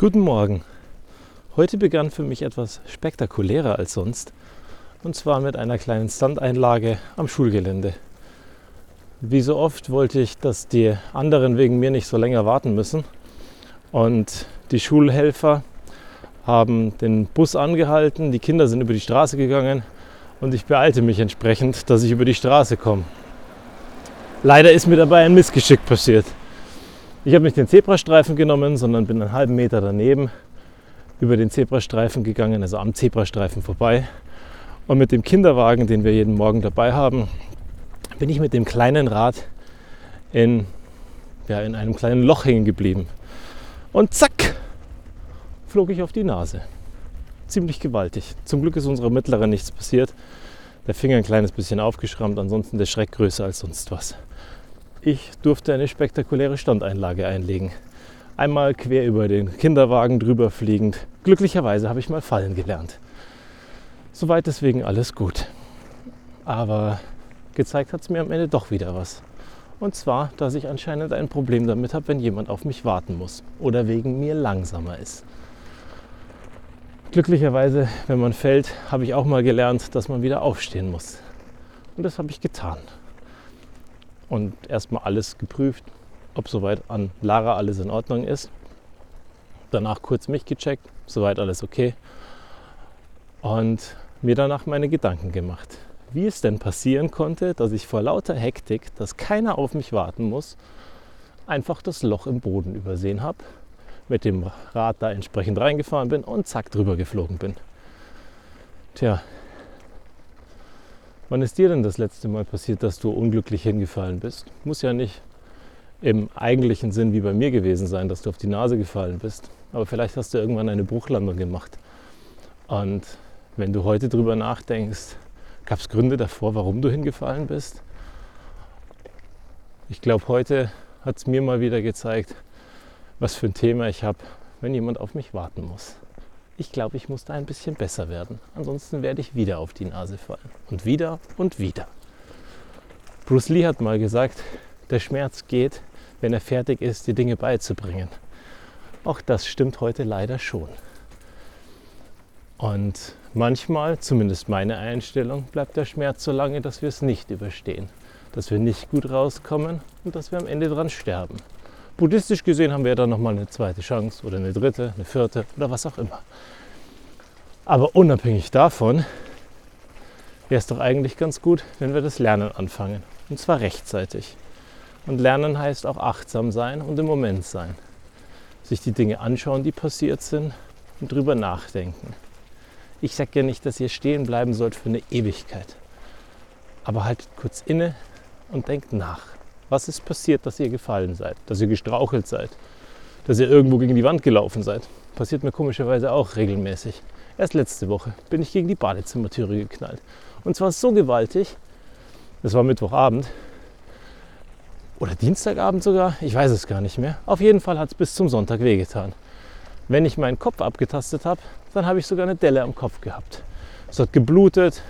Guten Morgen. Heute begann für mich etwas spektakulärer als sonst. Und zwar mit einer kleinen Standeinlage am Schulgelände. Wie so oft wollte ich, dass die anderen wegen mir nicht so länger warten müssen. Und die Schulhelfer haben den Bus angehalten, die Kinder sind über die Straße gegangen und ich beeilte mich entsprechend, dass ich über die Straße komme. Leider ist mir dabei ein Missgeschick passiert. Ich habe nicht den Zebrastreifen genommen, sondern bin einen halben Meter daneben über den Zebrastreifen gegangen, also am Zebrastreifen vorbei. Und mit dem Kinderwagen, den wir jeden Morgen dabei haben, bin ich mit dem kleinen Rad in, ja, in einem kleinen Loch hängen geblieben. Und zack, flog ich auf die Nase. Ziemlich gewaltig. Zum Glück ist unserer Mittleren nichts passiert. Der Finger ein kleines bisschen aufgeschrammt, ansonsten der Schreck größer als sonst was. Ich durfte eine spektakuläre Standeinlage einlegen. Einmal quer über den Kinderwagen drüber fliegend. Glücklicherweise habe ich mal fallen gelernt. Soweit deswegen alles gut. Aber gezeigt hat es mir am Ende doch wieder was. Und zwar, dass ich anscheinend ein Problem damit habe, wenn jemand auf mich warten muss oder wegen mir langsamer ist. Glücklicherweise, wenn man fällt, habe ich auch mal gelernt, dass man wieder aufstehen muss. Und das habe ich getan und erstmal alles geprüft, ob soweit an Lara alles in Ordnung ist. Danach kurz mich gecheckt, soweit alles okay. Und mir danach meine Gedanken gemacht, wie es denn passieren konnte, dass ich vor lauter Hektik, dass keiner auf mich warten muss, einfach das Loch im Boden übersehen habe, mit dem Rad da entsprechend reingefahren bin und zack drüber geflogen bin. Tja, Wann ist dir denn das letzte Mal passiert, dass du unglücklich hingefallen bist? Muss ja nicht im eigentlichen Sinn wie bei mir gewesen sein, dass du auf die Nase gefallen bist. Aber vielleicht hast du irgendwann eine Bruchlandung gemacht. Und wenn du heute drüber nachdenkst, gab es Gründe davor, warum du hingefallen bist? Ich glaube, heute hat es mir mal wieder gezeigt, was für ein Thema ich habe, wenn jemand auf mich warten muss ich glaube, ich muss da ein bisschen besser werden. Ansonsten werde ich wieder auf die Nase fallen. Und wieder und wieder. Bruce Lee hat mal gesagt, der Schmerz geht, wenn er fertig ist, die Dinge beizubringen. Auch das stimmt heute leider schon. Und manchmal, zumindest meine Einstellung, bleibt der Schmerz so lange, dass wir es nicht überstehen, dass wir nicht gut rauskommen und dass wir am Ende dran sterben. Buddhistisch gesehen haben wir dann nochmal eine zweite Chance oder eine dritte, eine vierte oder was auch immer. Aber unabhängig davon wäre es doch eigentlich ganz gut, wenn wir das Lernen anfangen. Und zwar rechtzeitig. Und Lernen heißt auch achtsam sein und im Moment sein. Sich die Dinge anschauen, die passiert sind und drüber nachdenken. Ich sage ja nicht, dass ihr stehen bleiben sollt für eine Ewigkeit. Aber haltet kurz inne und denkt nach. Was ist passiert, dass ihr gefallen seid, dass ihr gestrauchelt seid, dass ihr irgendwo gegen die Wand gelaufen seid? Passiert mir komischerweise auch regelmäßig. Erst letzte Woche bin ich gegen die Badezimmertüre geknallt. Und zwar so gewaltig, das war Mittwochabend oder Dienstagabend sogar, ich weiß es gar nicht mehr. Auf jeden Fall hat es bis zum Sonntag wehgetan. Wenn ich meinen Kopf abgetastet habe, dann habe ich sogar eine Delle am Kopf gehabt. Es hat geblutet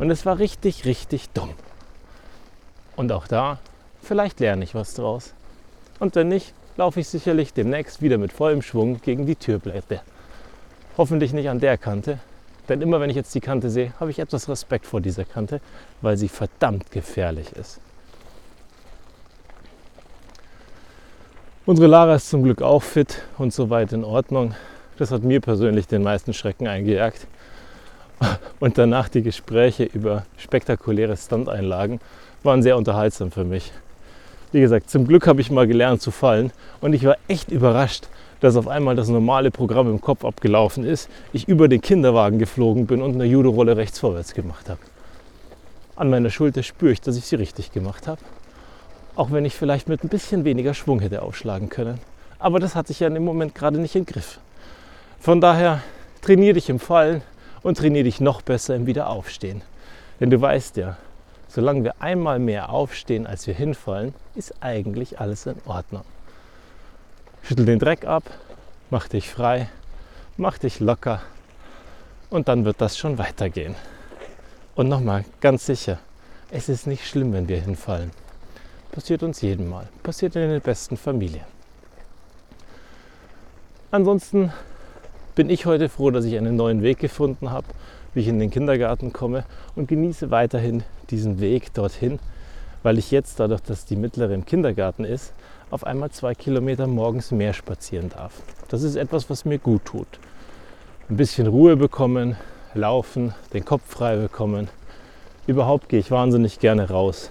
und es war richtig, richtig dumm. Und auch da Vielleicht lerne ich was draus. Und wenn nicht, laufe ich sicherlich demnächst wieder mit vollem Schwung gegen die Türblätter. Hoffentlich nicht an der Kante, denn immer wenn ich jetzt die Kante sehe, habe ich etwas Respekt vor dieser Kante, weil sie verdammt gefährlich ist. Unsere Lara ist zum Glück auch fit und soweit in Ordnung. Das hat mir persönlich den meisten Schrecken eingejagt. Und danach die Gespräche über spektakuläre Standeinlagen waren sehr unterhaltsam für mich. Wie gesagt, zum Glück habe ich mal gelernt zu fallen und ich war echt überrascht, dass auf einmal das normale Programm im Kopf abgelaufen ist, ich über den Kinderwagen geflogen bin und eine Judo-Rolle rechts vorwärts gemacht habe. An meiner Schulter spüre ich, dass ich sie richtig gemacht habe. Auch wenn ich vielleicht mit ein bisschen weniger Schwung hätte aufschlagen können. Aber das hatte ich ja im Moment gerade nicht im Griff. Von daher trainiere dich im Fallen und trainiere dich noch besser im Wiederaufstehen. Denn du weißt ja, solange wir einmal mehr aufstehen, als wir hinfallen, ist eigentlich alles in Ordnung. Schüttel den Dreck ab, mach dich frei, mach dich locker und dann wird das schon weitergehen. Und nochmal, ganz sicher, es ist nicht schlimm, wenn wir hinfallen. Passiert uns jeden Mal, passiert in den besten Familien. Ansonsten bin ich heute froh, dass ich einen neuen Weg gefunden habe, wie ich in den Kindergarten komme und genieße weiterhin diesen Weg dorthin, weil ich jetzt, dadurch, dass die mittlere im Kindergarten ist, auf einmal zwei Kilometer morgens mehr spazieren darf. Das ist etwas, was mir gut tut. Ein bisschen Ruhe bekommen, laufen, den Kopf frei bekommen. Überhaupt gehe ich wahnsinnig gerne raus.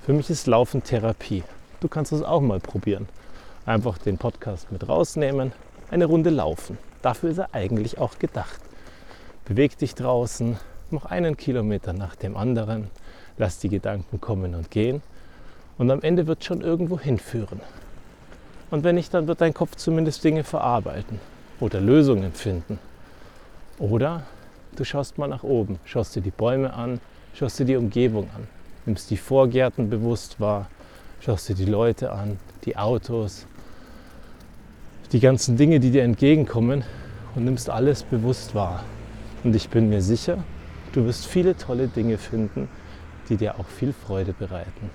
Für mich ist Laufen Therapie. Du kannst es auch mal probieren. Einfach den Podcast mit rausnehmen, eine Runde laufen. Dafür ist er eigentlich auch gedacht. Beweg dich draußen, mach einen Kilometer nach dem anderen, lass die Gedanken kommen und gehen und am Ende wird schon irgendwo hinführen. Und wenn nicht, dann wird dein Kopf zumindest Dinge verarbeiten oder Lösungen finden. Oder du schaust mal nach oben, schaust dir die Bäume an, schaust dir die Umgebung an, nimmst die Vorgärten bewusst wahr, schaust dir die Leute an, die Autos, die ganzen Dinge, die dir entgegenkommen und nimmst alles bewusst wahr. Und ich bin mir sicher, du wirst viele tolle Dinge finden, die dir auch viel Freude bereiten.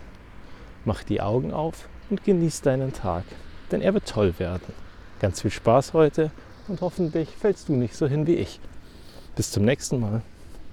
Mach die Augen auf und genieß deinen Tag, denn er wird toll werden. Ganz viel Spaß heute und hoffentlich fällst du nicht so hin wie ich. Bis zum nächsten Mal.